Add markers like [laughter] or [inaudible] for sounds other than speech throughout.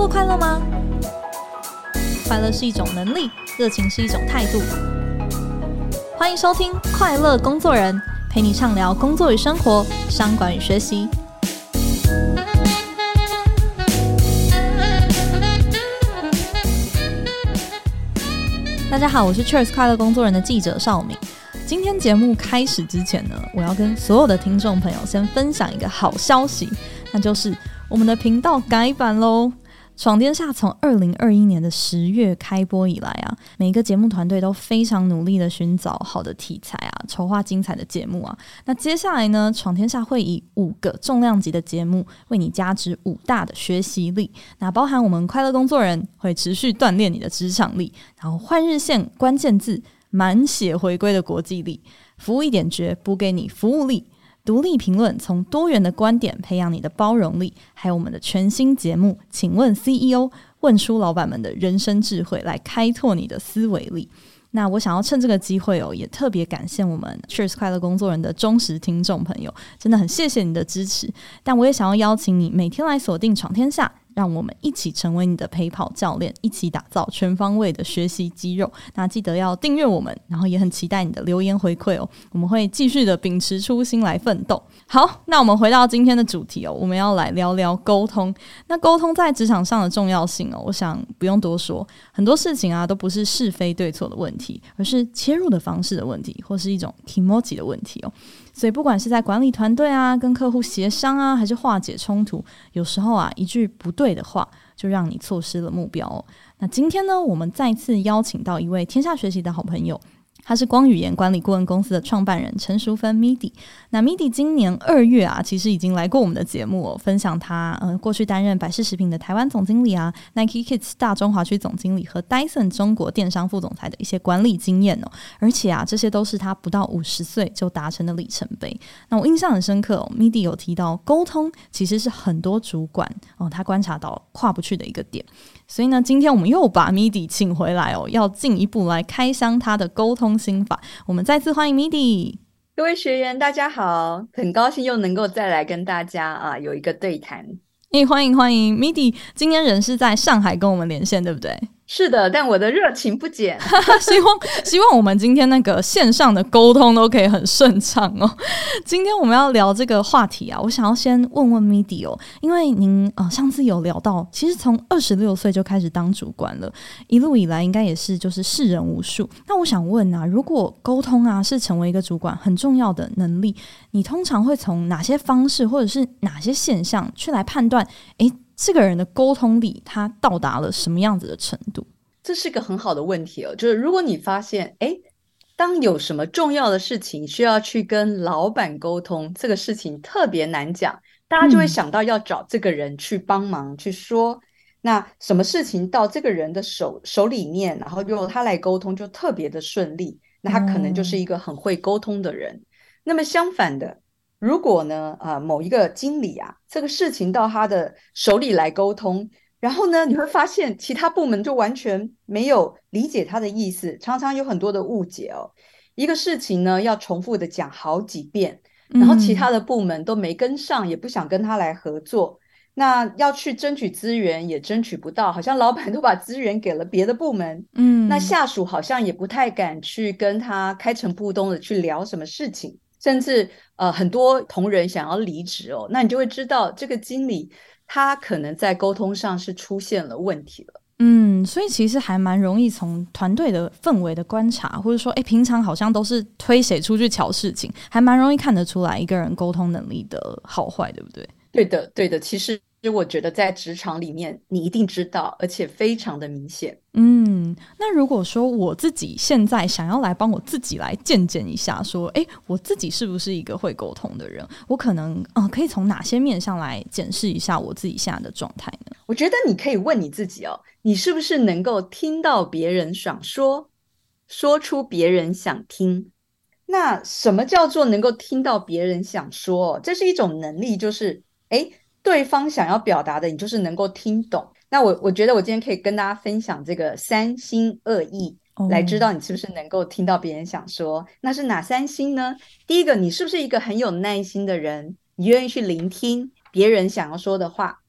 作快乐吗？快乐是一种能力，热情是一种态度。欢迎收听《快乐工作人》，陪你畅聊工作与生活、商管与学习。大家好，我是 Cheers 快乐工作人的记者邵敏。今天节目开始之前呢，我要跟所有的听众朋友先分享一个好消息，那就是我们的频道改版喽。闯天下从二零二一年的十月开播以来啊，每个节目团队都非常努力的寻找好的题材啊，筹划精彩的节目啊。那接下来呢，闯天下会以五个重量级的节目为你加值五大的学习力。那包含我们快乐工作人会持续锻炼你的职场力，然后换日线关键字满血回归的国际力，服务一点绝补给你服务力。独立评论，从多元的观点培养你的包容力，还有我们的全新节目，请问 CEO 问出老板们的人生智慧，来开拓你的思维力。那我想要趁这个机会哦，也特别感谢我们 Cheers 快乐工作人的忠实听众朋友，真的很谢谢你的支持。但我也想要邀请你每天来锁定闯天下。让我们一起成为你的陪跑教练，一起打造全方位的学习肌肉。那记得要订阅我们，然后也很期待你的留言回馈哦。我们会继续的秉持初心来奋斗。好，那我们回到今天的主题哦，我们要来聊聊沟通。那沟通在职场上的重要性哦，我想不用多说，很多事情啊都不是是非对错的问题，而是切入的方式的问题，或是一种 kimochi 的问题哦。所以，不管是在管理团队啊，跟客户协商啊，还是化解冲突，有时候啊，一句不对的话，就让你错失了目标。那今天呢，我们再次邀请到一位天下学习的好朋友。他是光语言管理顾问公司的创办人陈淑芬 Midi。那 Midi 今年二月啊，其实已经来过我们的节目哦，分享他呃过去担任百事食品的台湾总经理啊，Nike Kids 大中华区总经理和 Dyson 中国电商副总裁的一些管理经验哦。而且啊，这些都是他不到五十岁就达成的里程碑。那我印象很深刻哦，Midi 有提到沟通其实是很多主管哦，他观察到跨不去的一个点。所以呢，今天我们又把 Midi 请回来哦，要进一步来开箱他的沟通心法。我们再次欢迎 Midi。各位学员，大家好，很高兴又能够再来跟大家啊有一个对谈。诶，欢迎欢迎，Midi 今天人是在上海跟我们连线，对不对？是的，但我的热情不减。[laughs] 希望希望我们今天那个线上的沟通都可以很顺畅哦。[laughs] 今天我们要聊这个话题啊，我想要先问问 Midi 哦，因为您、呃、上次有聊到，其实从二十六岁就开始当主管了，一路以来应该也是就是识人无数。那我想问啊，如果沟通啊是成为一个主管很重要的能力，你通常会从哪些方式或者是哪些现象去来判断？诶。这个人的沟通力，他到达了什么样子的程度？这是个很好的问题哦。就是如果你发现，哎，当有什么重要的事情需要去跟老板沟通，这个事情特别难讲，大家就会想到要找这个人去帮忙去说。嗯、那什么事情到这个人的手手里面，然后由他来沟通，就特别的顺利。那他可能就是一个很会沟通的人。嗯、那么相反的。如果呢，啊、呃，某一个经理啊，这个事情到他的手里来沟通，然后呢，你会发现其他部门就完全没有理解他的意思，常常有很多的误解哦。一个事情呢，要重复的讲好几遍，然后其他的部门都没跟上，也不想跟他来合作。嗯、那要去争取资源也争取不到，好像老板都把资源给了别的部门，嗯，那下属好像也不太敢去跟他开诚布公的去聊什么事情。甚至呃，很多同仁想要离职哦，那你就会知道这个经理他可能在沟通上是出现了问题了。嗯，所以其实还蛮容易从团队的氛围的观察，或者说，哎，平常好像都是推谁出去瞧事情，还蛮容易看得出来一个人沟通能力的好坏，对不对？对的，对的，其实。其实我觉得在职场里面，你一定知道，而且非常的明显。嗯，那如果说我自己现在想要来帮我自己来见证一下，说，哎，我自己是不是一个会沟通的人？我可能，嗯、呃，可以从哪些面上来检视一下我自己现在的状态呢？我觉得你可以问你自己哦，你是不是能够听到别人想说，说出别人想听？那什么叫做能够听到别人想说？这是一种能力，就是，哎。对方想要表达的，你就是能够听懂。那我我觉得我今天可以跟大家分享这个三心二意，来知道你是不是能够听到别人想说。那是哪三心呢？第一个，你是不是一个很有耐心的人？你愿意去聆听别人想要说的话。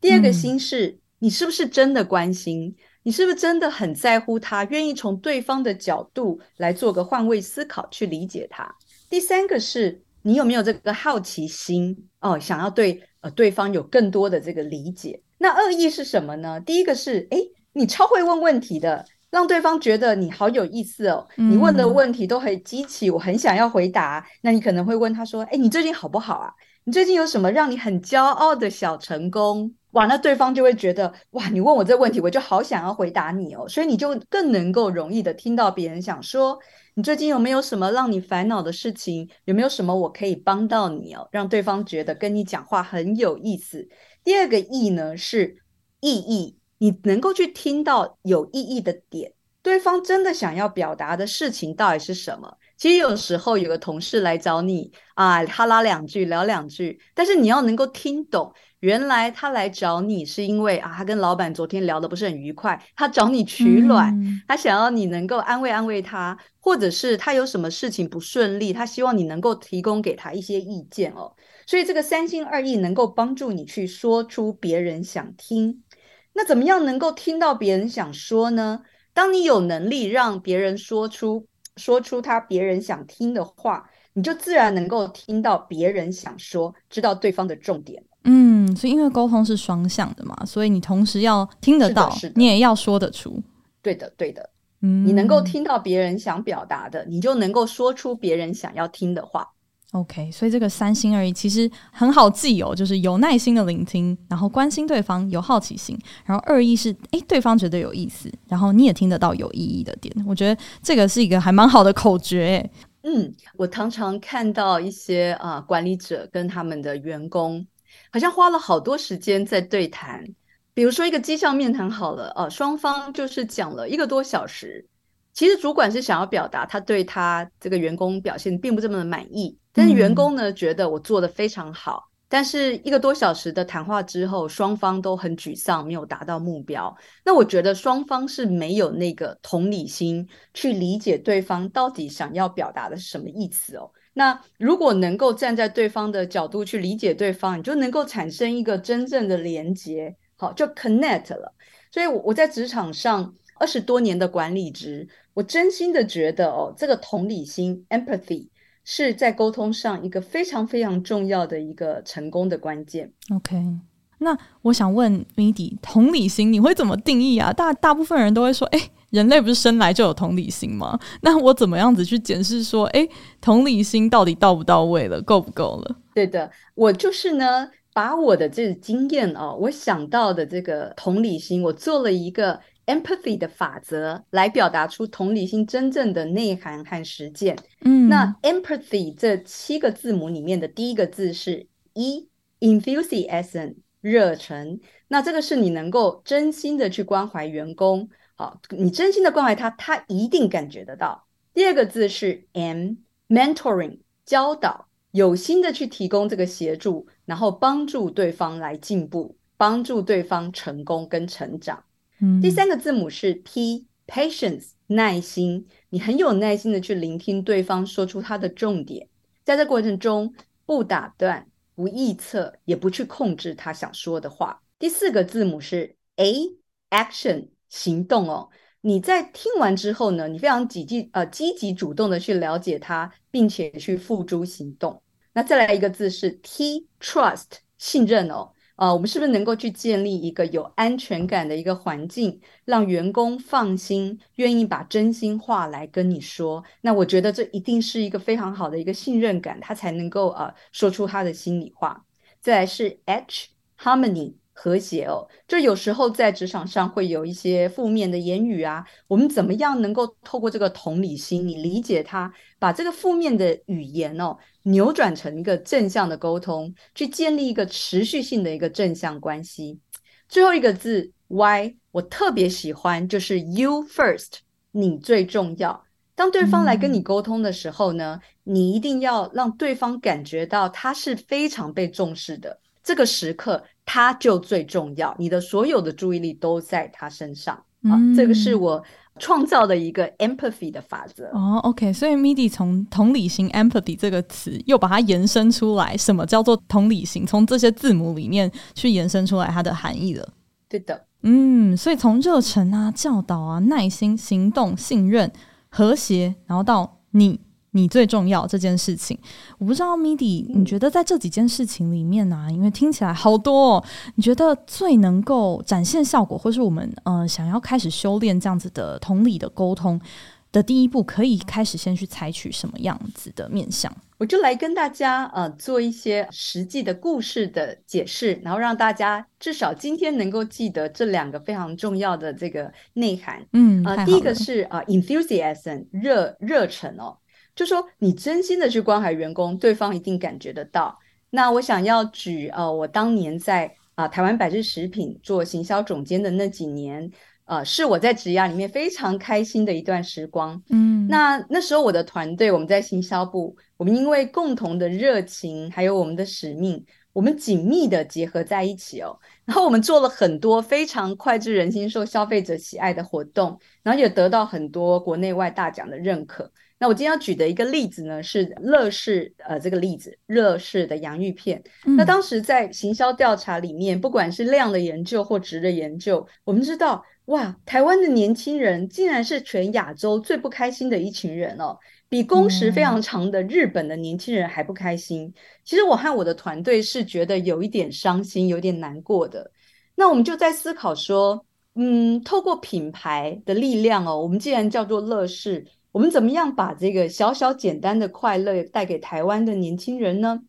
第二个心是，你是不是真的关心？你是不是真的很在乎他？愿意从对方的角度来做个换位思考，去理解他。第三个是你有没有这个好奇心哦，想要对呃对方有更多的这个理解。那恶意是什么呢？第一个是哎，你超会问问题的，让对方觉得你好有意思哦。你问的问题都很激起，我很想要回答。那你可能会问他说：“哎，你最近好不好啊？你最近有什么让你很骄傲的小成功？”哇，那，对方就会觉得哇，你问我这问题，我就好想要回答你哦，所以你就更能够容易的听到别人想说，你最近有没有什么让你烦恼的事情？有没有什么我可以帮到你哦？让对方觉得跟你讲话很有意思。第二个意呢是意义，你能够去听到有意义的点，对方真的想要表达的事情到底是什么？其实有时候有个同事来找你啊，哈拉两句聊两句，但是你要能够听懂。原来他来找你是因为啊，他跟老板昨天聊得不是很愉快，他找你取暖，嗯、他想要你能够安慰安慰他，或者是他有什么事情不顺利，他希望你能够提供给他一些意见哦。所以这个三心二意能够帮助你去说出别人想听。那怎么样能够听到别人想说呢？当你有能力让别人说出说出他别人想听的话，你就自然能够听到别人想说，知道对方的重点。嗯，所以因为沟通是双向的嘛，所以你同时要听得到，你也要说得出。对的，对的。嗯，你能够听到别人想表达的，你就能够说出别人想要听的话。OK，所以这个三心二意其实很好记哦，就是有耐心的聆听，然后关心对方，有好奇心，然后二意是诶，对方觉得有意思，然后你也听得到有意义的点。我觉得这个是一个还蛮好的口诀。嗯，我常常看到一些啊、呃、管理者跟他们的员工。好像花了好多时间在对谈，比如说一个绩效面谈好了，呃，双方就是讲了一个多小时。其实主管是想要表达他对他这个员工表现并不这么的满意，但是员工呢觉得我做得非常好。但是一个多小时的谈话之后，双方都很沮丧，没有达到目标。那我觉得双方是没有那个同理心去理解对方到底想要表达的是什么意思哦。那如果能够站在对方的角度去理解对方，你就能够产生一个真正的连接，好，就 connect 了。所以我在职场上二十多年的管理职，我真心的觉得哦，这个同理心 （empathy） 是在沟通上一个非常非常重要的一个成功的关键。OK。那我想问 Midi，同理心你会怎么定义啊？大大部分人都会说，哎，人类不是生来就有同理心吗？[laughs] 那我怎么样子去检视说，哎，同理心到底到不到位了，够不够了？对的，我就是呢，把我的这个经验哦，我想到的这个同理心，我做了一个 empathy 的法则，来表达出同理心真正的内涵和实践。嗯，那 empathy 这七个字母里面的第一个字是 E，enthusiasm。热忱，那这个是你能够真心的去关怀员工，好，你真心的关怀他，他一定感觉得到。第二个字是 M，mentoring，教导，有心的去提供这个协助，然后帮助对方来进步，帮助对方成功跟成长。第三个字母是 P，patience，耐心，你很有耐心的去聆听对方说出他的重点，在这过程中不打断。不臆测，也不去控制他想说的话。第四个字母是 A，Action，行动哦。你在听完之后呢，你非常积极呃积极主动的去了解他，并且去付诸行动。那再来一个字是 T，Trust，信任哦。呃，我们是不是能够去建立一个有安全感的一个环境，让员工放心，愿意把真心话来跟你说？那我觉得这一定是一个非常好的一个信任感，他才能够呃说出他的心里话。再来是 H，Harmony。和谐哦，就有时候在职场上会有一些负面的言语啊，我们怎么样能够透过这个同理心，你理解他，把这个负面的语言哦扭转成一个正向的沟通，去建立一个持续性的一个正向关系。最后一个字 Y，我特别喜欢，就是 You first，你最重要。当对方来跟你沟通的时候呢，嗯，你一定要让对方感觉到他是非常被重视的。这个时刻。他就最重要，你的所有的注意力都在他身上。嗯、啊，这个是我创造的一个 empathy 的法则。哦，OK，所以 Midi 从同理心 empathy 这个词又把它延伸出来，什么叫做同理心？从这些字母里面去延伸出来它的含义了。对的，嗯，所以从热忱啊、教导啊、耐心、行动、信任、和谐，然后到你。你最重要这件事情，我不知道 Midi，你觉得在这几件事情里面呢、啊？因为听起来好多、哦，你觉得最能够展现效果，或是我们呃想要开始修炼这样子的同理的沟通的第一步，可以开始先去采取什么样子的面向？我就来跟大家呃做一些实际的故事的解释，然后让大家至少今天能够记得这两个非常重要的这个内涵。嗯，呃，第一个是啊、呃、，enthusiasm 热热忱哦。就说你真心的去关怀员工，对方一定感觉得到。那我想要举呃，我当年在啊、呃、台湾百事食品做行销总监的那几年，呃，是我在职涯里面非常开心的一段时光。嗯，那那时候我的团队，我们在行销部，我们因为共同的热情，还有我们的使命，我们紧密的结合在一起哦。然后我们做了很多非常脍炙人心、受消费者喜爱的活动，然后也得到很多国内外大奖的认可。那我今天要举的一个例子呢，是乐事呃这个例子，乐事的洋芋片。嗯。那当时在行销调查里面，不管是量的研究或值的研究，我们知道，哇，台湾的年轻人竟然是全亚洲最不开心的一群人哦，比工时非常长的日本的年轻人还不开心。嗯。其实我和我的团队是觉得有一点伤心，有点难过的。那我们就在思考说，嗯，透过品牌的力量哦，我们既然叫做乐事。我们怎么样把这个小小简单的快乐带给台湾的年轻人呢？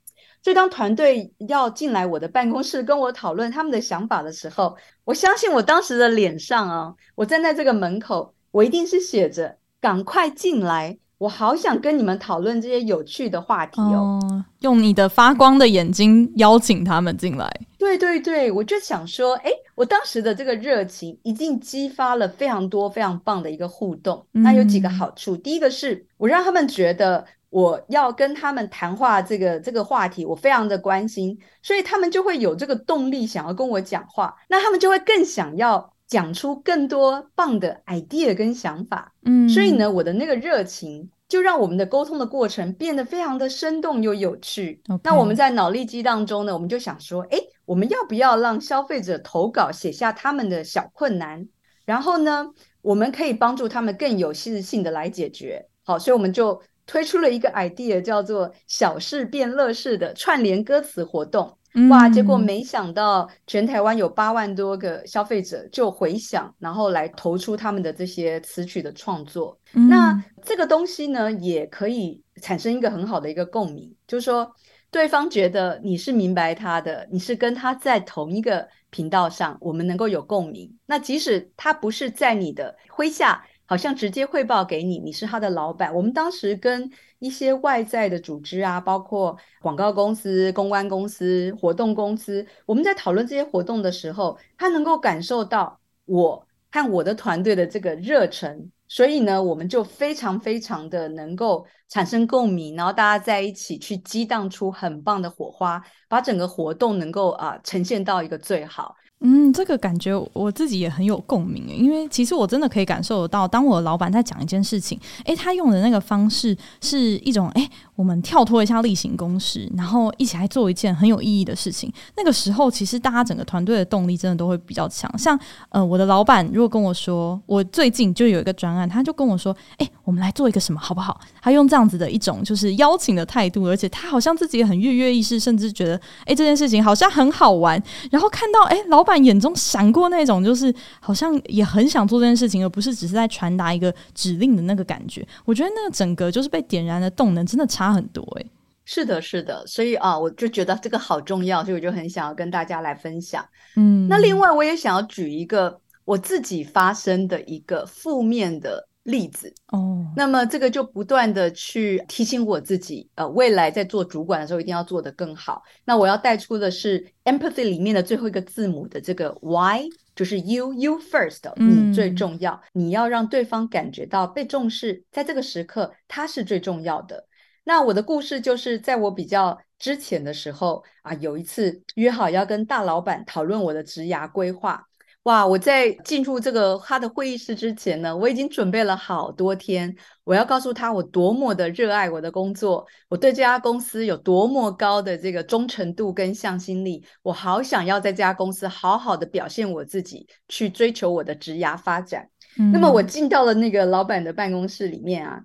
所以当团队要进来我的办公室跟我讨论他们的想法的时候，我相信我当时的脸上啊，我站在这个门口，我一定是写着“赶快进来”。我好想跟你们讨论这些有趣的话题哦，哦，用你的发光的眼睛邀请他们进来。对对对，我就想说，哎，我当时的这个热情已经激发了非常多非常棒的一个互动。嗯、那有几个好处，第一个是我让他们觉得我要跟他们谈话这个这个话题，我非常的关心，所以他们就会有这个动力想要跟我讲话，那他们就会更想要。讲出更多棒的 idea 跟想法，嗯，所以呢，我的那个热情就让我们的沟通的过程变得非常的生动又有趣。那我们在脑力激荡中呢，我们就想说，诶，我们要不要让消费者投稿写下他们的小困难，然后呢，我们可以帮助他们更有系统性的来解决。好，所以我们就推出了一个 idea，叫做“小事变乐事”的串联歌词活动。哇！结果没想到，全台湾有八万多个消费者就回想，然后来投出他们的这些词曲的创作。嗯。那这个东西呢，也可以产生一个很好的一个共鸣，就是说，对方觉得你是明白他的，你是跟他在同一个频道上，我们能够有共鸣。那即使他不是在你的麾下。好像直接汇报给你，你是他的老板。我们当时跟一些外在的组织啊，包括广告公司、公关公司、活动公司，我们在讨论这些活动的时候，他能够感受到我和我的团队的这个热忱，所以呢，我们就非常非常的能够产生共鸣，然后大家在一起去激荡出很棒的火花，把整个活动能够啊、呈现到一个最好。嗯，这个感觉我自己也很有共鸣，因为其实我真的可以感受得到，当我的老板在讲一件事情，诶，他用的那个方式是一种，诶，我们跳脱一下例行公事，然后一起来做一件很有意义的事情。那个时候，其实大家整个团队的动力真的都会比较强。像呃，我的老板如果跟我说，我最近就有一个专案，他就跟我说，诶，我们来做一个什么好不好？他用这样子的一种就是邀请的态度，而且他好像自己也很跃跃欲试，甚至觉得，诶，这件事情好像很好玩。然后看到，诶，老板。眼中闪过那种，就是好像也很想做这件事情，而不是只是在传达一个指令的那个感觉。我觉得那个整个就是被点燃的动能，真的差很多欸。是的，是的，所以啊，我就觉得这个好重要，所以我就很想要跟大家来分享。嗯，那另外我也想要举一个我自己发生的一个负面的。例子哦，那么这个就不断的去提醒我自己，呃，未来在做主管的时候一定要做得更好。那我要带出的是 empathy 里面的最后一个字母的这个 Y，就是 you，you first，你最重要，嗯，你要让对方感觉到被重视，在这个时刻他是最重要的。那我的故事就是在我比较之前的时候啊，有一次约好要跟大老板讨论我的职涯规划。哇！我在进入这个他的会议室之前呢，我已经准备了好多天。我要告诉他我多么的热爱我的工作，我对这家公司有多么高的这个忠诚度跟向心力。我好想要在这家公司好好的表现我自己，去追求我的职涯发展。嗯。那么我进到了那个老板的办公室里面啊，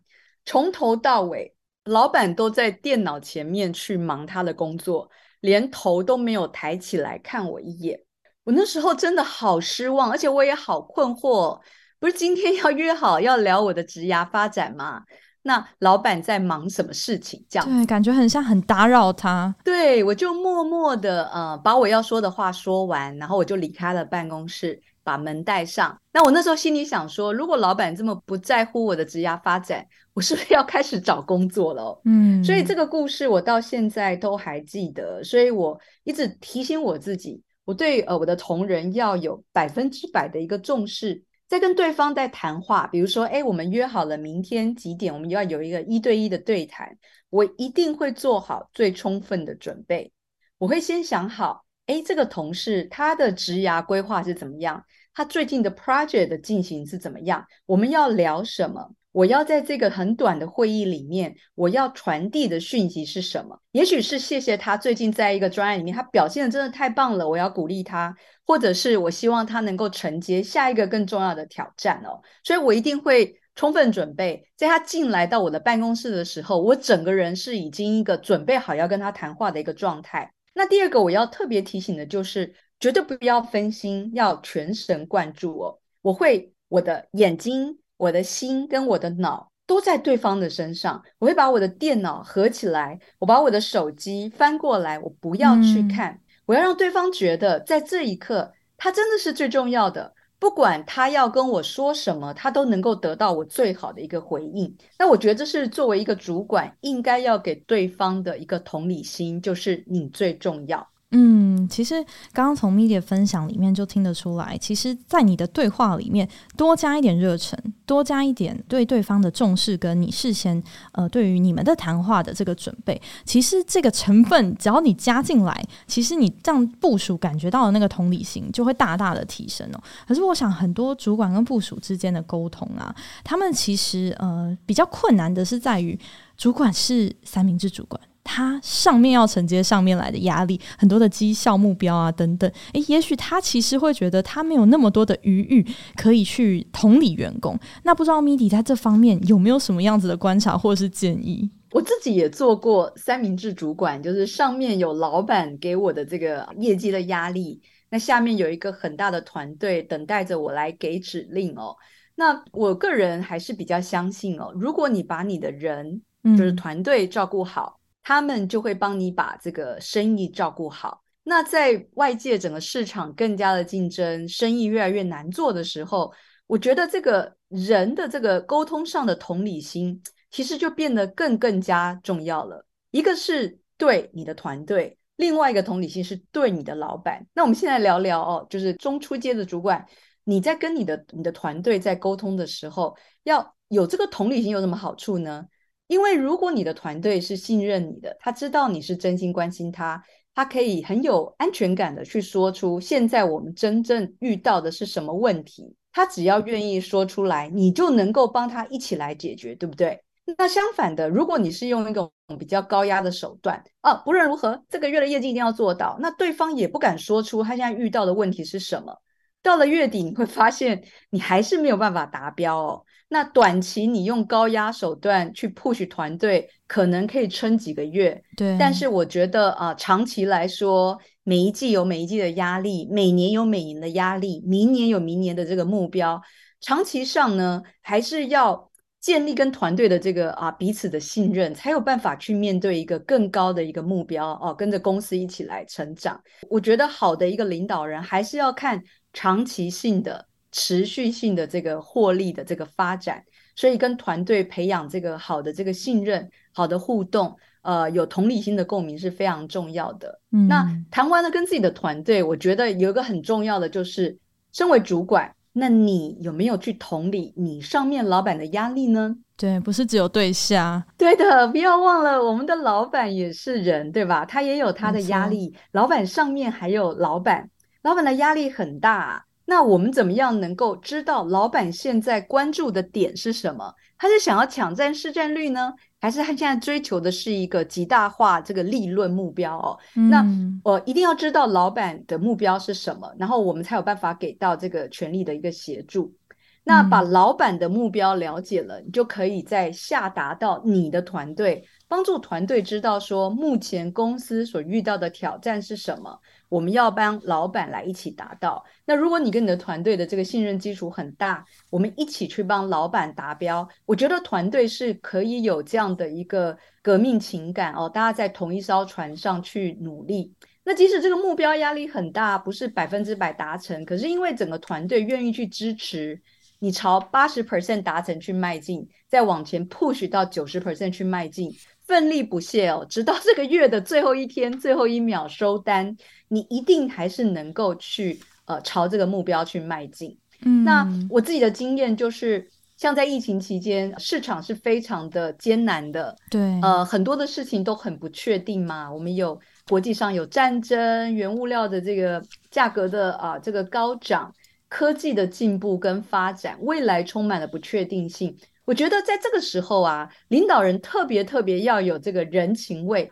从头到尾，老板都在电脑前面去忙他的工作，连头都没有抬起来看我一眼。我那时候真的好失望，而且我也好困惑。不是今天要约好要聊我的职涯发展吗？那老板在忙什么事情？这样对，感觉很像很打扰他。对，我就默默的呃把我要说的话说完，然后我就离开了办公室，把门带上。那我那时候心里想说，如果老板这么不在乎我的职涯发展，我是不是要开始找工作了？嗯，所以这个故事我到现在都还记得，所以我一直提醒我自己。我对呃我的同仁要有百分之百的一个重视，在跟对方在谈话，比如说，哎，我们约好了明天几点，我们要有一个一对一的对谈，我一定会做好最充分的准备。我会先想好，哎，这个同事他的职涯规划是怎么样，他最近的 project 的进行是怎么样，我们要聊什么。我要在这个很短的会议里面，我要传递的讯息是什么？也许是谢谢他最近在一个专案里面，他表现得真的太棒了，我要鼓励他；或者是我希望他能够承接下一个更重要的挑战哦。所以我一定会充分准备，在他进来到我的办公室的时候，我整个人是已经一个准备好要跟他谈话的一个状态。那第二个我要特别提醒的就是，绝对不要分心，要全神贯注哦。我会我的眼睛。我的心跟我的脑都在对方的身上，我会把我的电脑合起来，我把我的手机翻过来，我不要去看，嗯、我要让对方觉得在这一刻他真的是最重要的，不管他要跟我说什么，他都能够得到我最好的一个回应。那我觉得这是作为一个主管应该要给对方的一个同理心，就是你最重要。嗯，其实刚刚从 Media 分享里面就听得出来，其实，在你的对话里面多加一点热忱，多加一点对对方的重视，跟你事先呃对于你们的谈话的这个准备，其实这个成分只要你加进来，其实你这样部署感觉到的那个同理心就会大大的提升哦。可是我想很多主管跟部署之间的沟通啊，他们其实呃比较困难的是在于主管是三明治主管。他上面要承接上面来的压力，很多的绩效目标啊等等，诶，也许他其实会觉得他没有那么多的余裕可以去同理员工。那不知道 Midi 在这方面有没有什么样子的观察或者是建议？我自己也做过三明治主管，就是上面有老板给我的这个业绩的压力，那下面有一个很大的团队等待着我来给指令哦。那我个人还是比较相信哦，如果你把你的人就是团队照顾好。嗯他们就会帮你把这个生意照顾好。那在外界整个市场更加的竞争，生意越来越难做的时候，我觉得这个人的这个沟通上的同理心，其实就变得更更加重要了。一个是对你的团队，另外一个同理心是对你的老板。那我们现在聊聊哦，就是中初阶的主管，你在跟你的你的团队在沟通的时候，要有这个同理心有什么好处呢？因为如果你的团队是信任你的，他知道你是真心关心他，他可以很有安全感的去说出现在我们真正遇到的是什么问题，他只要愿意说出来，你就能够帮他一起来解决，对不对？那相反的，如果你是用一种比较高压的手段，啊，不论如何，这个月的业绩一定要做到，那对方也不敢说出他现在遇到的问题是什么，到了月底你会发现你还是没有办法达标哦。那短期你用高压手段去 push 团队，可能可以撑几个月。对，但是我觉得啊，长期来说，每一季有每一季的压力，每年有每年的压力，明年有明年的这个目标。长期上呢，还是要建立跟团队的这个啊彼此的信任，才有办法去面对一个更高的一个目标哦，啊，跟着公司一起来成长。我觉得好的一个领导人，还是要看长期性的。持续性的这个获利的这个发展，所以跟团队培养这个好的这个信任、好的互动，呃，有同理心的共鸣是非常重要的。嗯，那谈完了跟自己的团队，我觉得有一个很重要的就是，身为主管，那你有没有去同理你上面老板的压力呢？对，不是只有对下。对的，不要忘了，我们的老板也是人，对吧？他也有他的压力。老板上面还有老板，老板的压力很大。那我们怎么样能够知道老板现在关注的点是什么？他是想要抢占市占率呢，还是他现在追求的是一个极大化这个利润目标哦？嗯、那我一定要知道老板的目标是什么，然后我们才有办法给到这个权力的一个协助。那把老板的目标了解了，你就可以再下达到你的团队，帮助团队知道说目前公司所遇到的挑战是什么，我们要帮老板来一起达到。那如果你跟你的团队的这个信任基础很大，我们一起去帮老板达标，我觉得团队是可以有这样的一个革命情感哦，大家在同一艘船上去努力。那即使这个目标压力很大，不是百分之百达成，可是因为整个团队愿意去支持。你朝八十 percent 达成去迈进，再往前 push 到九十 percent 去迈进，奋力不懈哦，直到这个月的最后一天、最后一秒收单，你一定还是能够去呃朝这个目标去迈进。嗯，那我自己的经验就是，像在疫情期间，市场是非常的艰难的，对，呃，很多的事情都很不确定嘛。我们有国际上有战争、原物料的这个价格的啊、呃、这个高涨。科技的进步跟发展，未来充满了不确定性。我觉得在这个时候啊，领导人特别特别要有这个人情味，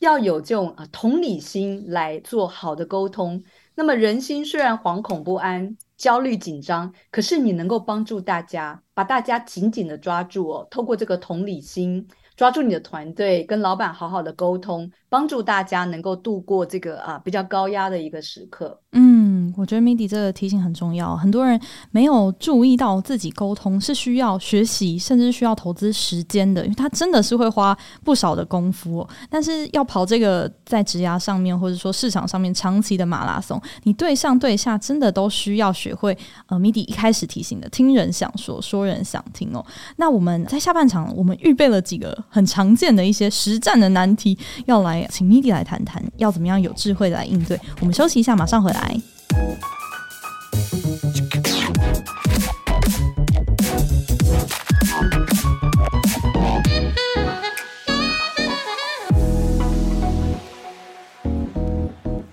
要有这种啊同理心来做好的沟通。那么人心虽然惶恐不安、焦虑紧张，可是你能够帮助大家，把大家紧紧的抓住哦，透过这个同理心。抓住你的团队，跟老板好好的沟通，帮助大家能够度过这个啊比较高压的一个时刻。嗯，我觉得 Mindy 这个提醒很重要。很多人没有注意到自己沟通是需要学习，甚至需要投资时间的，因为他真的是会花不少的功夫。但是要跑这个在职涯上面，或者说市场上面长期的马拉松，你对上对下真的都需要学会。呃，Mindy 一开始提醒的，听人想说，说人想听哦。那我们在下半场，我们预备了几个。很常见的一些实战的难题，要来请 MIDI 来谈谈，要怎么样有智慧来应对。我们休息一下，马上回来。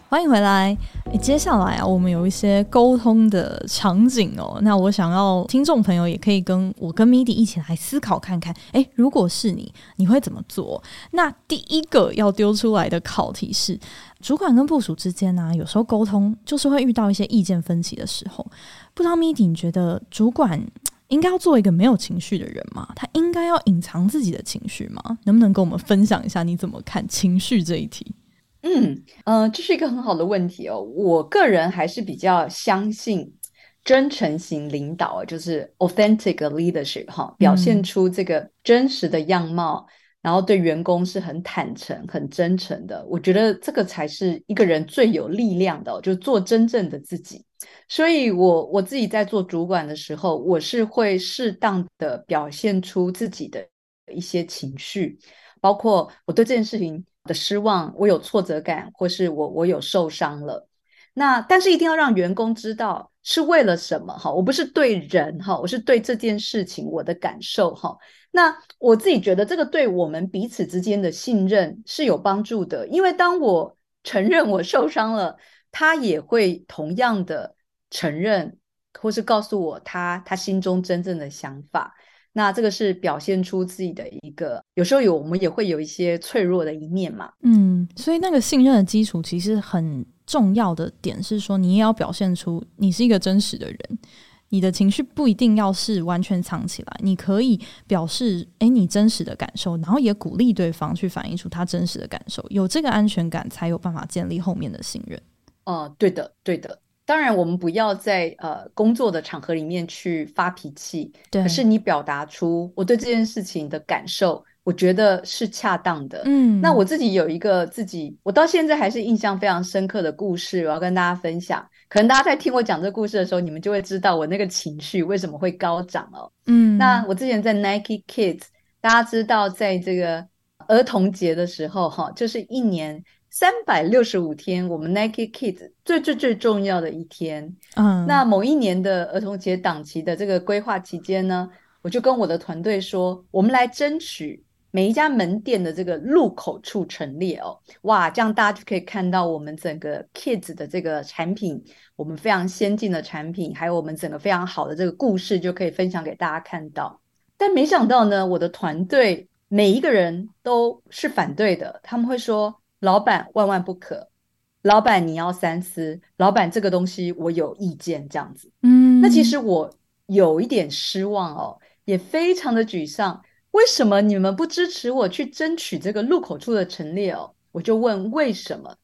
欢迎回来。接下来啊，我们有一些沟通的场景哦。那我想要听众朋友也可以跟我跟 MIDI 一起来思考看看。诶，如果是你，你会怎么做？那第一个要丢出来的考题是：主管跟部署之间呢、有时候沟通就是会遇到一些意见分歧的时候。不知道 MIDI 你觉得主管应该要做一个没有情绪的人吗？他应该要隐藏自己的情绪吗？能不能跟我们分享一下你怎么看情绪这一题？嗯，呃，这是一个很好的问题哦。我个人还是比较相信真诚型领导，就是 authentic leadership 哈，表现出这个真实的样貌，嗯、然后对员工是很坦诚、很真诚的。我觉得这个才是一个人最有力量的，就做真正的自己。所以我，我我自己在做主管的时候，我是会适当的表现出自己的一些情绪，包括我对这件事情。的失望，我有挫折感，或是我我有受伤了，那但是一定要让员工知道是为了什么哈，我不是对人哈，我是对这件事情我的感受哈。那我自己觉得这个对我们彼此之间的信任是有帮助的，因为当我承认我受伤了，他也会同样的承认，或是告诉我他他心中真正的想法。那这个是表现出自己的一个，有时候有我们也会有一些脆弱的一面嘛。嗯，所以那个信任的基础其实很重要的点是说，你也要表现出你是一个真实的人，你的情绪不一定要是完全藏起来，你可以表示诶，你真实的感受，然后也鼓励对方去反映出他真实的感受，有这个安全感，才有办法建立后面的信任。哦、呃，对的，对的。当然，我们不要在呃工作的场合里面去发脾气。对。可是你表达出我对这件事情的感受，我觉得是恰当的。嗯。那我自己有一个自己，我到现在还是印象非常深刻的故事，我要跟大家分享。可能大家在听我讲这个故事的时候，你们就会知道我那个情绪为什么会高涨哦。嗯。那我之前在 Nike Kids，大家知道在这个儿童节的时候，哈，就是一年。三百六十五天，我们 Nike Kids 最最最重要的一天。嗯，那某一年的儿童节档期的这个规划期间呢，我就跟我的团队说，我们来争取每一家门店的这个入口处陈列哦，哇，这样大家就可以看到我们整个 Kids 的这个产品，我们非常先进的产品，还有我们整个非常好的这个故事，就可以分享给大家看到。但没想到呢，我的团队每一个人都是反对的，他们会说：“老板万万不可，老板你要三思，老板这个东西我有意见。”这样子，嗯，那其实我有一点失望哦，也非常的沮丧。为什么你们不支持我去争取这个入口处的陈列哦？我就问为什么？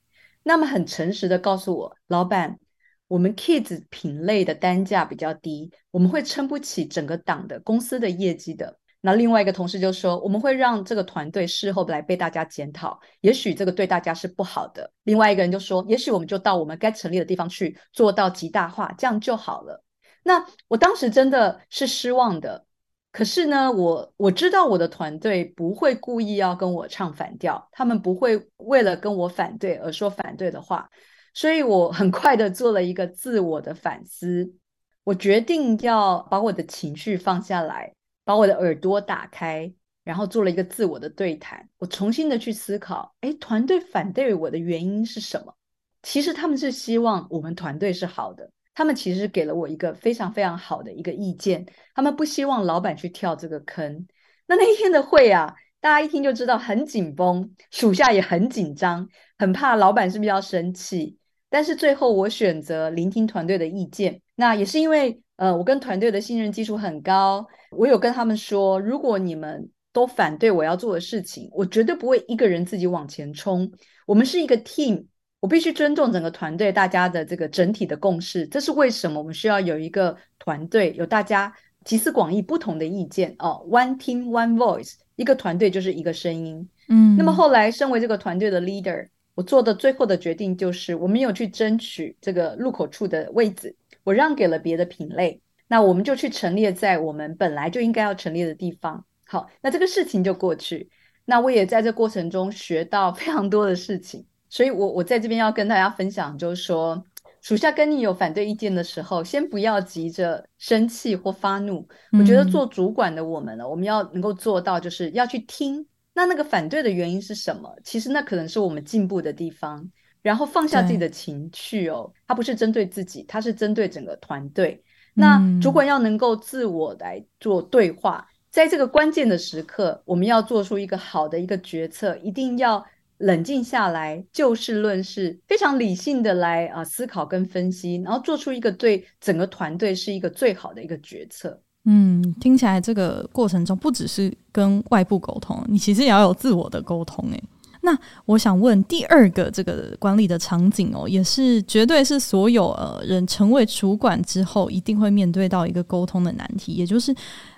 那么很诚实的告诉我，老板，我们 Kids 品类的单价比较低，我们会撑不起整个档的公司的业绩的。那另外一个同事就说，我们会让这个团队事后来被大家检讨，也许这个对大家是不好的。另外一个人就说，也许我们就到我们该成立的地方去做到极大化，这样就好了。那我当时真的是失望的。可是呢，我我知道我的团队不会故意要跟我唱反调，他们不会为了跟我反对而说反对的话，所以我很快的做了一个自我的反思，我决定要把我的情绪放下来，把我的耳朵打开，然后做了一个自我的对谈，我重新的去思考，诶，团队反对我的原因是什么？其实他们是希望我们团队是好的。他们其实给了我一个非常非常好的一个意见，他们不希望老板去跳这个坑。那那一天的会啊，大家一听就知道很紧绷，属下也很紧张，很怕老板是不是要生气。但是最后我选择聆听团队的意见，那也是因为呃，我跟团队的信任基础很高，我有跟他们说，如果你们都反对我要做的事情，我绝对不会一个人自己往前冲，我们是一个 team。我必须尊重整个团队大家的这个整体的共识，这是为什么我们需要有一个团队，有大家集思广益不同的意见哦。One team, one voice，一个团队就是一个声音。嗯，那么后来身为这个团队的 leader，我做的最后的决定就是，我没有去争取这个入口处的位置，我让给了别的品类，那我们就去陈列在我们本来就应该要陈列的地方。好，那这个事情就过去。那我也在这过程中学到非常多的事情。所以我，我我在这边要跟大家分享，就是说，属下跟你有反对意见的时候，先不要急着生气或发怒。嗯。我觉得做主管的我们呢，我们要能够做到，就是要去听，那那个反对的原因是什么？其实那可能是我们进步的地方。然后放下自己的情绪哦，它不是针对自己，它是针对整个团队。那主管要能够自我来做对话，在这个关键的时刻，我们要做出一个好的一个决策，一定要。冷静下来，就事论事，非常理性的来啊思考跟分析，然后做出一个对整个团队是一个最好的一个决策。嗯，听起来这个过程中不只是跟外部沟通，你其实也要有自我的沟通。诶，那我想问第二个这个管理的场景哦，也是绝对是所有呃人成为主管之后一定会面对到一个沟通的难题，也就是。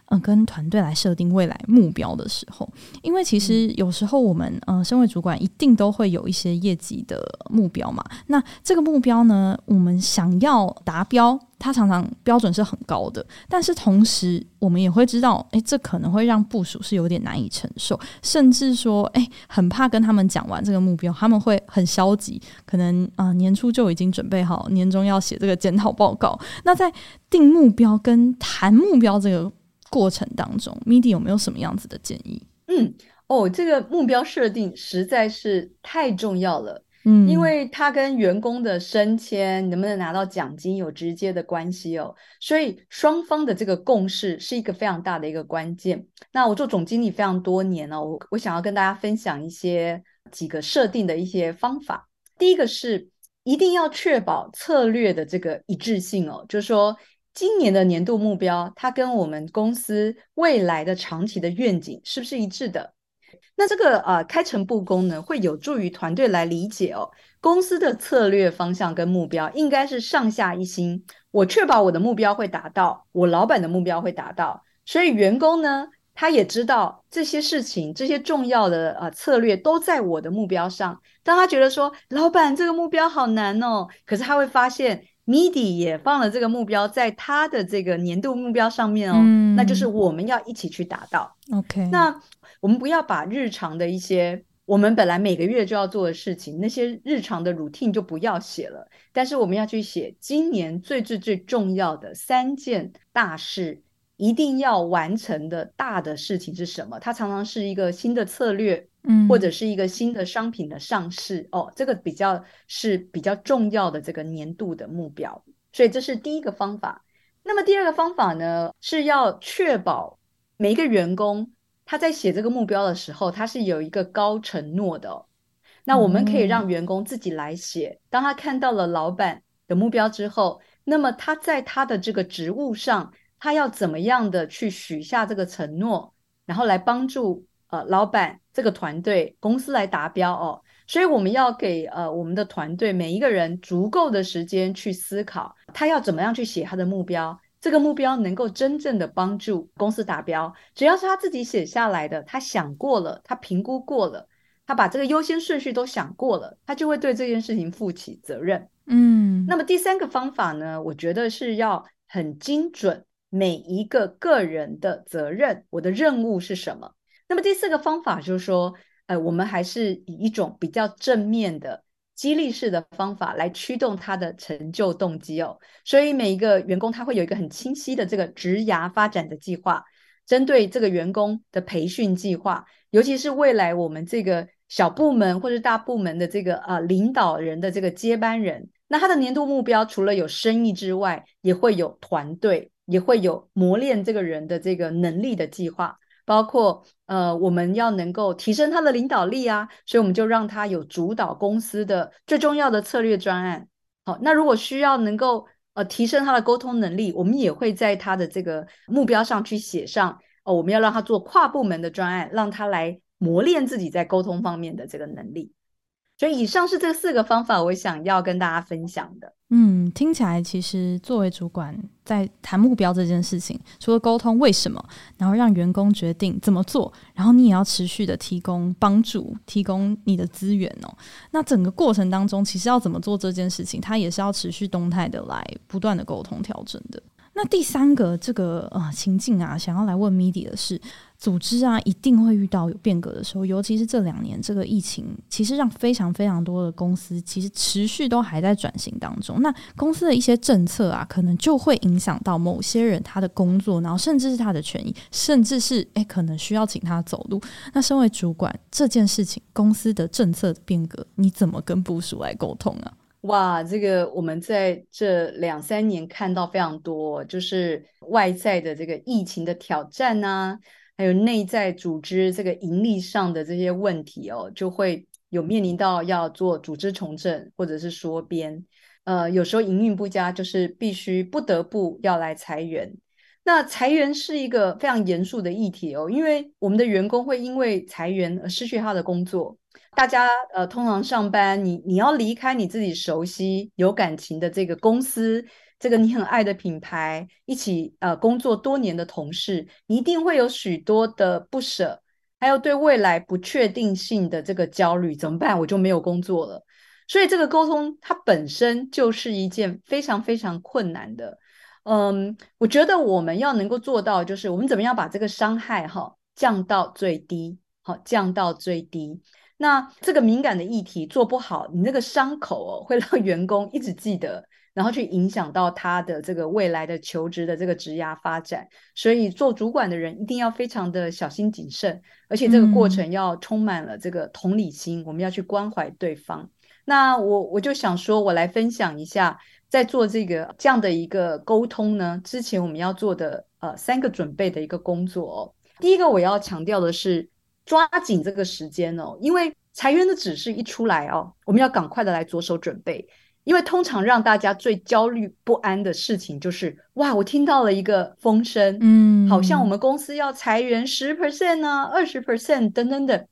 嗯，跟团队来设定未来目标的时候，因为其实有时候我们，嗯、呃，身为主管，一定都会有一些业绩的目标嘛。那这个目标呢，我们想要达标，它常常标准是很高的，但是同时我们也会知道，诶，这可能会让部署是有点难以承受，甚至说，诶，很怕跟他们讲完这个目标，他们会很消极，可能啊、呃，年初就已经准备好年终要写这个检讨报告。那在定目标跟谈目标这个。过程当中，Midi 有没有什么样子的建议？嗯，哦，这个目标设定实在是太重要了，嗯，因为它跟员工的升迁能不能拿到奖金有直接的关系哦，所以双方的这个共识是一个非常大的一个关键。那我做总经理非常多年了，我我想要跟大家分享一些几个设定的一些方法。第一个是一定要确保策略的这个一致性哦，就是说。今年的年度目标，它跟我们公司未来的长期的愿景是不是一致的？那这个呃开诚布公呢，会有助于团队来理解哦，公司的策略方向跟目标应该是上下一心。我确保我的目标会达到，我老板的目标会达到，所以员工呢，他也知道这些事情，这些重要的呃策略都在我的目标上。当他觉得说，老板这个目标好难哦，可是他会发现。Midi 也放了这个目标在他的这个年度目标上面哦，嗯，那就是我们要一起去达到。OK，那我们不要把日常的一些我们本来每个月就要做的事情，那些日常的 routine 就不要写了，但是我们要去写今年最最最重要的三件大事，一定要完成的大的事情是什么？它常常是一个新的策略，嗯，或者是一个新的商品的上市哦，这个比较是比较重要的这个年度的目标。所以这是第一个方法。那么第二个方法呢，是要确保每一个员工他在写这个目标的时候，他是有一个高承诺的哦。那我们可以让员工自己来写，当他看到了老板的目标之后，那么他在他的这个职务上。他要怎么样的去许下这个承诺，然后来帮助呃老板这个团队公司来达标哦。所以我们要给呃我们的团队每一个人足够的时间去思考，他要怎么样去写他的目标，这个目标能够真正的帮助公司达标。只要是他自己写下来的，他想过了，他评估过了，他把这个优先顺序都想过了，他就会对这件事情负起责任。嗯，那么第三个方法呢，我觉得是要很精准。每一个个人的责任，我的任务是什么？那么第四个方法就是说，呃，我们还是以一种比较正面的激励式的方法来驱动他的成就动机哦。所以每一个员工他会有一个很清晰的这个职涯发展的计划，针对这个员工的培训计划，尤其是未来我们这个小部门或者大部门的这个呃领导人的这个接班人，那他的年度目标除了有生意之外，也会有团队。也会有磨练这个人的这个能力的计划，包括呃，我们要能够提升他的领导力啊，所以我们就让他有主导公司的最重要的策略专案。好，那如果需要能够呃提升他的沟通能力，我们也会在他的这个目标上去写上哦，我们要让他做跨部门的专案，让他来磨练自己在沟通方面的这个能力。所以以上是这四个方法，我想要跟大家分享的。嗯，听起来其实作为主管在谈目标这件事情，除了沟通为什么，然后让员工决定怎么做，然后你也要持续的提供帮助，提供你的资源哦。那整个过程当中，其实要怎么做这件事情，它也是要持续动态的来不断的沟通调整的。那第三个这个呃情境啊，想要来问 Midi 的是，组织啊一定会遇到有变革的时候，尤其是这两年这个疫情，其实让非常非常多的公司其实持续都还在转型当中。那公司的一些政策啊，可能就会影响到某些人他的工作，然后甚至是他的权益，甚至是诶可能需要请他走路。那身为主管这件事情，公司的政策的变革，你怎么跟部署来沟通啊？哇，这个我们在这两三年看到非常多，就是外在的这个疫情的挑战啊，还有内在组织这个盈利上的这些问题哦，就会有面临到要做组织重整或者是缩编，呃，有时候营运不佳，就是必须不得不要来裁员。那裁员是一个非常严肃的议题哦，因为我们的员工会因为裁员而失去他的工作。大家呃，通常上班，你你要离开你自己熟悉、有感情的这个公司，这个你很爱的品牌，一起呃工作多年的同事，你一定会有许多的不舍，还有对未来不确定性的这个焦虑，怎么办？我就没有工作了。所以这个沟通它本身就是一件非常非常困难的。嗯，我觉得我们要能够做到，就是我们怎么样把这个伤害哈降到最低，好降到最低。那这个敏感的议题做不好，你那个伤口哦，会让员工一直记得，然后去影响到他的这个未来的求职的这个职涯发展。所以做主管的人一定要非常的小心谨慎，而且这个过程要充满了这个同理心，嗯、我们要去关怀对方。那我我就想说，我来分享一下，在做这个这样的一个沟通呢，之前我们要做的呃三个准备的一个工作哦。第一个我要强调的是。抓紧这个时间哦，因为裁员的指示一出来哦，我们要赶快的来着手准备。因为通常让大家最焦虑不安的事情就是，哇，我听到了一个风声，嗯，好像我们公司要裁员十 percent 呢，二十 percent 等等等。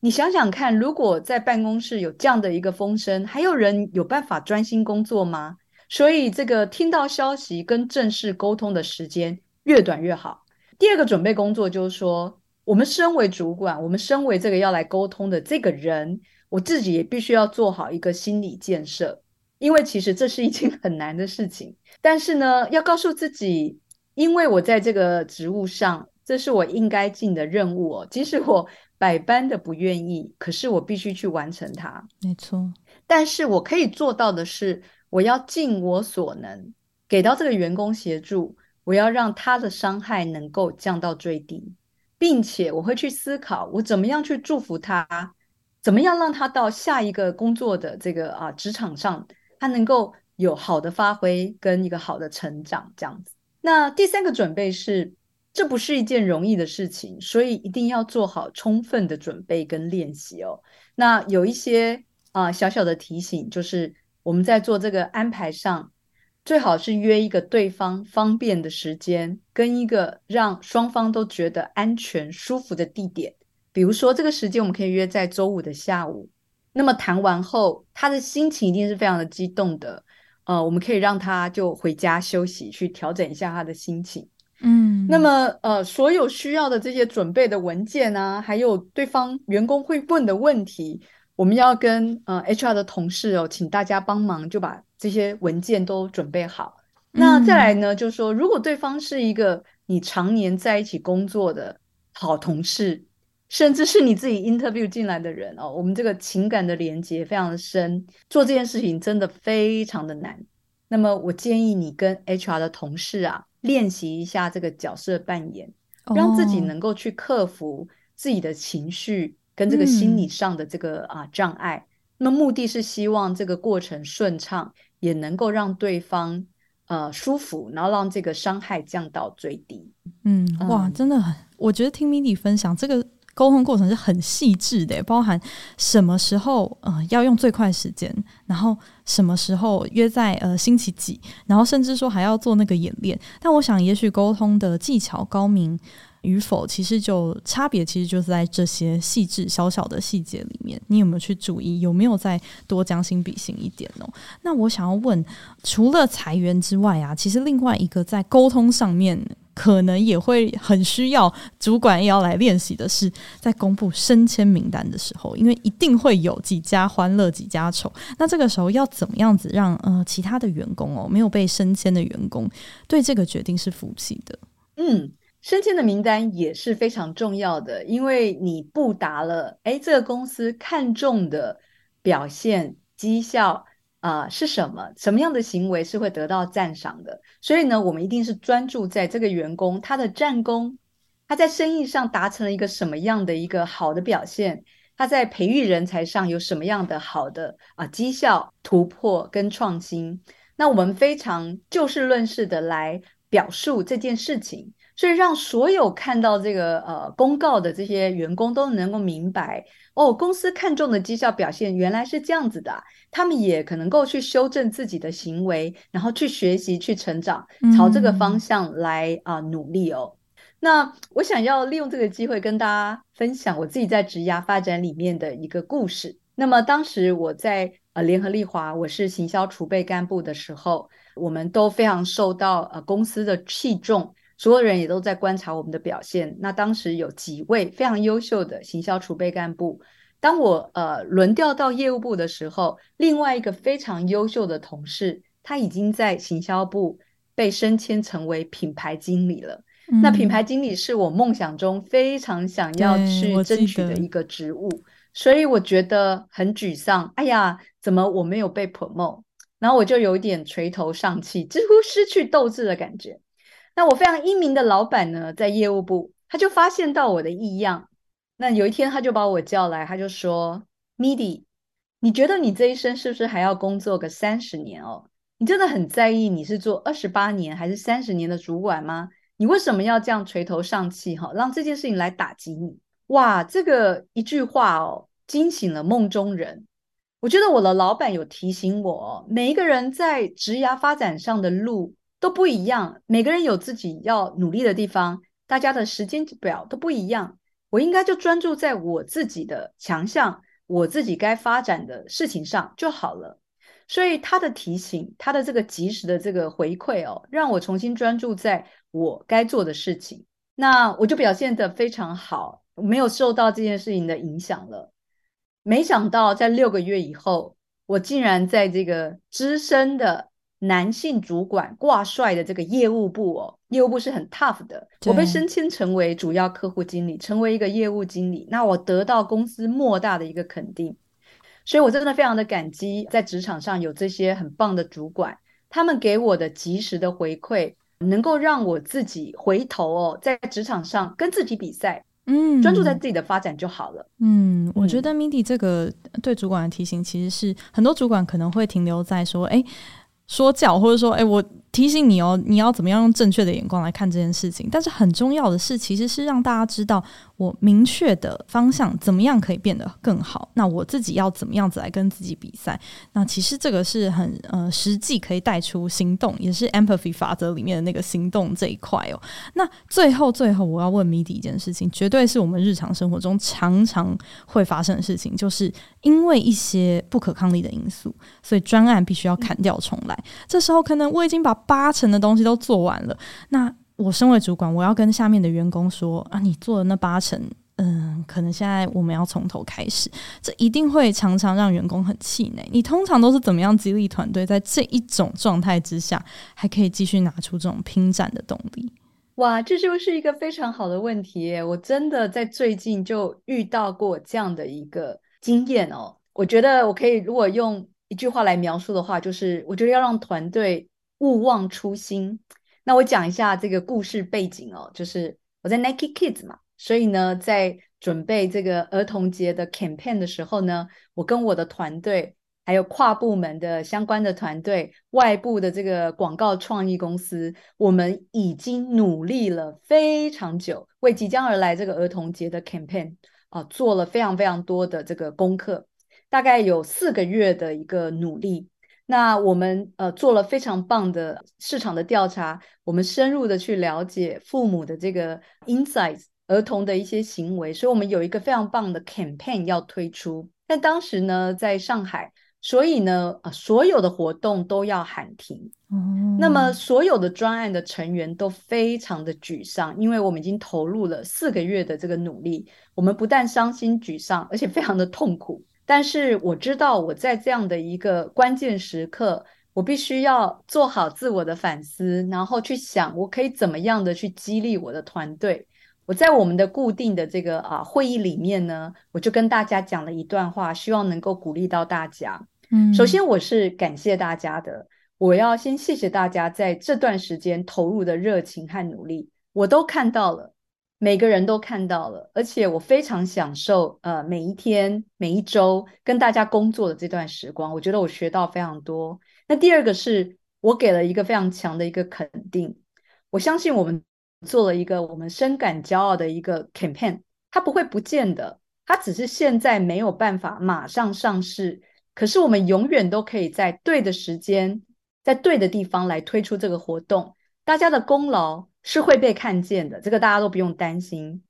你想想看，如果在办公室有这样的一个风声，还有人有办法专心工作吗？所以这个听到消息跟正式沟通的时间越短越好。第二个准备工作就是说。我们身为主管，我们身为这个要来沟通的这个人，我自己也必须要做好一个心理建设，因为其实这是一件 [laughs] 很难的事情。但是呢，要告诉自己，因为我在这个职务上，这是我应该尽的任务哦。即使我百般的不愿意，可是我必须去完成它。没错。但是我可以做到的是，我要尽我所能，给到这个员工协助。我要让他的伤害能够降到最低，并且我会去思考，我怎么样去祝福他，怎么样让他到下一个工作的这个啊职场上，他能够有好的发挥跟一个好的成长，这样子。那第三个准备是，这不是一件容易的事情，所以一定要做好充分的准备跟练习哦。那有一些啊小小的提醒，就是我们在做这个安排上，最好是约一个对方方便的时间，跟一个让双方都觉得安全舒服的地点。比如说，这个时间我们可以约在周五的下午。那么谈完后，他的心情一定是非常的激动的。呃，我们可以让他就回家休息，去调整一下他的心情。嗯，那么呃，所有需要的这些准备的文件啊，还有对方员工会问的问题，我们要跟呃 HR 的同事哦，请大家帮忙，就把这些文件都准备好。嗯、那再来呢，就是说，如果对方是一个你常年在一起工作的好同事，甚至是你自己 interview 进来的人哦，我们这个情感的连接非常的深，做这件事情真的非常的难。那么我建议你跟 HR 的同事啊。练习一下这个角色扮演，让自己能够去克服自己的情绪跟这个心理上的这个啊障碍。那么目的是希望这个过程顺畅，也能够让对方呃舒服，然后让这个伤害降到最低。嗯，哇，真的很，我觉得听 Mindy 分享这个。沟通过程是很细致的，包含什么时候呃要用最快时间，然后什么时候约在呃星期几，然后甚至说还要做那个演练。但我想，也许沟通的技巧高明与否，其实就差别其实就是在这些细致小小的细节里面，你有没有去注意，有没有再多将心比心一点哦？那我想要问，除了裁员之外啊，其实另外一个在沟通上面。可能也会很需要主管也要来练习的是，在公布升迁名单的时候，因为一定会有几家欢乐几家愁。那这个时候要怎么样子让呃其他的员工哦，没有被升迁的员工对这个决定是服气的？嗯，升迁的名单也是非常重要的，因为你布达了，诶，这个公司看重的表现绩效。啊、是什么？什么样的行为是会得到赞赏的？所以呢，我们一定是专注在这个员工他的战功，他在生意上达成了一个什么样的一个好的表现，他在培育人才上有什么样的好的啊绩效突破跟创新。那我们非常就事论事的来表述这件事情。所以让所有看到这个呃公告的这些员工都能够明白哦，公司看重的绩效表现原来是这样子的，他们也可能够去修正自己的行为，然后去学习、去成长，朝这个方向来啊、呃、努力哦。那我想要利用这个机会跟大家分享我自己在职涯发展里面的一个故事。那么当时我在呃联合利华，我是行销储备干部的时候，我们都非常受到呃公司的器重。所有人也都在观察我们的表现。那当时有几位非常优秀的行销储备干部。当我呃轮调到业务部的时候，另外一个非常优秀的同事，他已经在行销部被升迁成为品牌经理了。嗯。那品牌经理是我梦想中非常想要去争取的一个职务，所以我觉得很沮丧。哎呀，怎么我没有被 promote？然后我就有点垂头丧气，几乎失去斗志的感觉。那我非常英明的老板呢，在业务部，他就发现到我的异样。那有一天，他就把我叫来，他就说：“Midi，你觉得你这一生是不是还要工作个三十年哦？你真的很在意你是做二十八年还是三十年的主管吗？你为什么要这样垂头丧气？哈，让这件事情来打击你？哇，这个一句话哦，惊醒了梦中人。我觉得我的老板有提醒我，每一个人在职涯发展上的路。”都不一样，每个人有自己要努力的地方，大家的时间表都不一样。我应该就专注在我自己的强项，我自己该发展的事情上就好了。所以他的提醒，他的这个及时的这个回馈哦，让我重新专注在我该做的事情。那我就表现得非常好，没有受到这件事情的影响了。没想到在六个月以后，我竟然在这个资深的。男性主管挂帅的这个业务部哦，业务部是很 tough 的。我被升迁成为主要客户经理，成为一个业务经理，那我得到公司莫大的一个肯定，所以我真的非常的感激，在职场上有这些很棒的主管，他们给我的及时的回馈，能够让我自己回头哦，在职场上跟自己比赛，嗯，专注在自己的发展就好了。嗯，我觉得 Mindy 这个对主管的提醒，其实是很多主管可能会停留在说，哎，说教，或者说，哎，我。提醒你哦，你要怎么样用正确的眼光来看这件事情？但是很重要的是，其实是让大家知道我明确的方向，怎么样可以变得更好。那我自己要怎么样子来跟自己比赛？那其实这个是很呃实际可以带出行动，也是 empathy 法则里面的那个行动这一块哦。那最后最后我要问谜底一件事情，绝对是我们日常生活中常常会发生的事情，就是因为一些不可抗力的因素，所以专案必须要砍掉重来。这时候可能我已经把八成的东西都做完了，那我身为主管，我要跟下面的员工说啊，你做的那八成，嗯，可能现在我们要从头开始，这一定会常常让员工很气馁。你通常都是怎么样激励团队，在这一种状态之下，还可以继续拿出这种拼战的动力？哇，这就是一个非常好的问题耶！我真的在最近就遇到过这样的一个经验哦。我觉得我可以，如果用一句话来描述的话，就是我觉得要让团队。勿忘初心。那我讲一下这个故事背景哦，就是我在 Nike Kids 嘛，所以呢，在准备这个儿童节的 campaign 的时候呢，我跟我的团队，还有跨部门的相关的团队、外部的这个广告创意公司，我们已经努力了非常久，为即将而来这个儿童节的 campaign 啊，做了非常非常多的这个功课，大概有四个月的一个努力。那我们呃做了非常棒的市场的调查，我们深入的去了解父母的这个 insights，儿童的一些行为，所以我们有一个非常棒的 campaign 要推出。但当时呢，在上海，所以呢，呃，所有的活动都要喊停。嗯。那么所有的专案的成员都非常的沮丧，因为我们已经投入了四个月的这个努力，我们不但伤心沮丧，而且非常的痛苦。但是我知道，我在这样的一个关键时刻，我必须要做好自我的反思，然后去想我可以怎么样的去激励我的团队。我在我们的固定的这个啊会议里面呢，我就跟大家讲了一段话，希望能够鼓励到大家。嗯，首先我是感谢大家的，我要先谢谢大家在这段时间投入的热情和努力，我都看到了。每个人都看到了，而且我非常享受呃每一天每一周跟大家工作的这段时光，我觉得我学到非常多。那第二个是我给了一个非常强的一个肯定，我相信我们做了一个我们深感骄傲的一个 campaign，它不会不见的，它只是现在没有办法马上上市，可是我们永远都可以在对的时间，在对的地方来推出这个活动，大家的功劳。是会被看见的，这个大家都不用担心。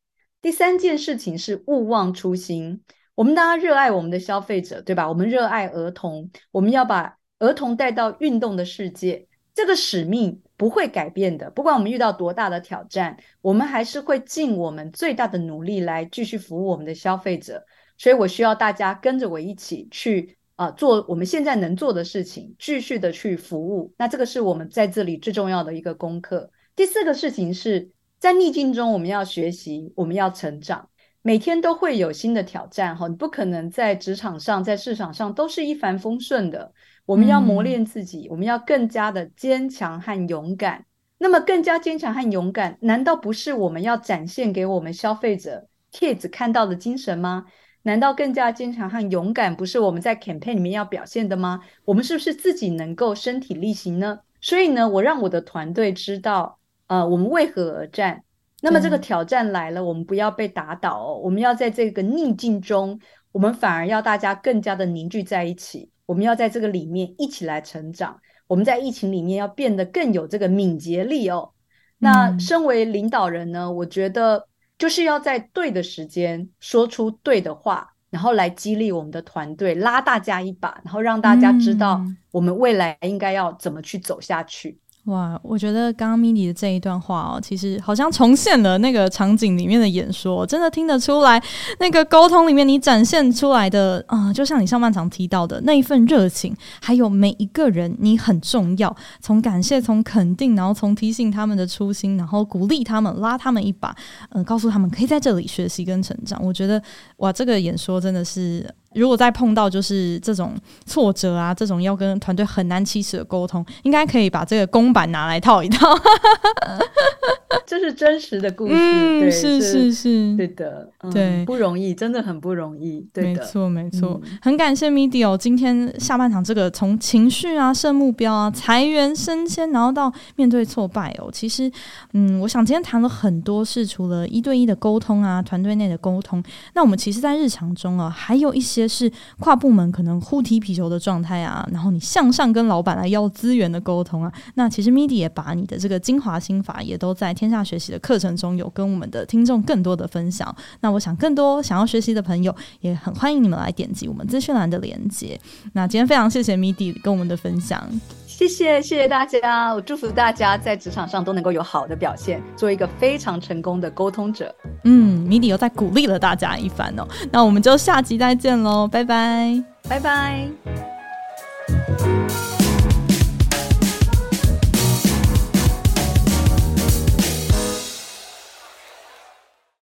第三件事情是勿忘初心，我们大家热爱我们的消费者，对吧？我们热爱儿童，我们要把儿童带到运动的世界，这个使命不会改变的。不管我们遇到多大的挑战，我们还是会尽我们最大的努力来继续服务我们的消费者。所以我需要大家跟着我一起去啊、做我们现在能做的事情，继续的去服务。那这个是我们在这里最重要的一个功课。第四个事情是在逆境中，我们要学习，我们要成长。每天都会有新的挑战，哈，你不可能在职场上、在市场上都是一帆风顺的。我们要磨练自己，嗯、我们要更加的坚强和勇敢。那么，更加坚强和勇敢，难道不是我们要展现给我们消费者 kids 看到的精神吗？难道更加坚强和勇敢不是我们在 campaign 里面要表现的吗？我们是不是自己能够身体力行呢？所以呢，我让我的团队知道。呃，我们为何而战？那么这个挑战来了，我们不要被打倒哦。我们要在这个逆境中，我们反而要大家更加的凝聚在一起。我们要在这个里面一起来成长。我们在疫情里面要变得更有这个敏捷力哦。那身为领导人呢，我觉得就是要在对的时间说出对的话，然后来激励我们的团队，拉大家一把，然后让大家知道我们未来应该要怎么去走下去。哇，我觉得刚刚 Mindy 的这一段话哦，其实好像重现了那个场景里面的演说，真的听得出来，那个沟通里面你展现出来的啊、就像你上半场提到的那一份热情，还有每一个人你很重要，从感谢，从肯定，然后从提醒他们的初心，然后鼓励他们，拉他们一把，嗯、呃，告诉他们可以在这里学习跟成长。我觉得哇，这个演说真的是如果再碰到就是这种挫折啊，这种要跟团队很难启齿的沟通，应该可以把这个公版拿来套一套。[laughs] 这是真实的故事，嗯、对，是是是，对的，嗯、对，不容易，真的很不容易，对的，没错没错，嗯、很感谢 Midi 哦，今天下半场这个从情绪啊、设目标啊、裁员升迁，然后到面对挫败哦，其实，嗯，我想今天谈了很多是除了一对一的沟通啊，团队内的沟通，那我们其实在日常中啊，还有一些是跨部门可能互踢皮球的状态啊，然后你向上跟老板来要资源的沟通啊，那其实 Midi 也把你的这个精华心法也都在天下学习的课程中有跟我们的听众更多的分享。那我想更多想要学习的朋友也很欢迎你们来点击我们资讯栏的连接。那今天非常谢谢 Midi 跟我们的分享，谢谢谢谢大家，我祝福大家在职场上都能够有好的表现，做一个非常成功的沟通者。嗯，Midi 又在鼓励了大家一番哦。那我们就下集再见喽，拜拜，拜拜。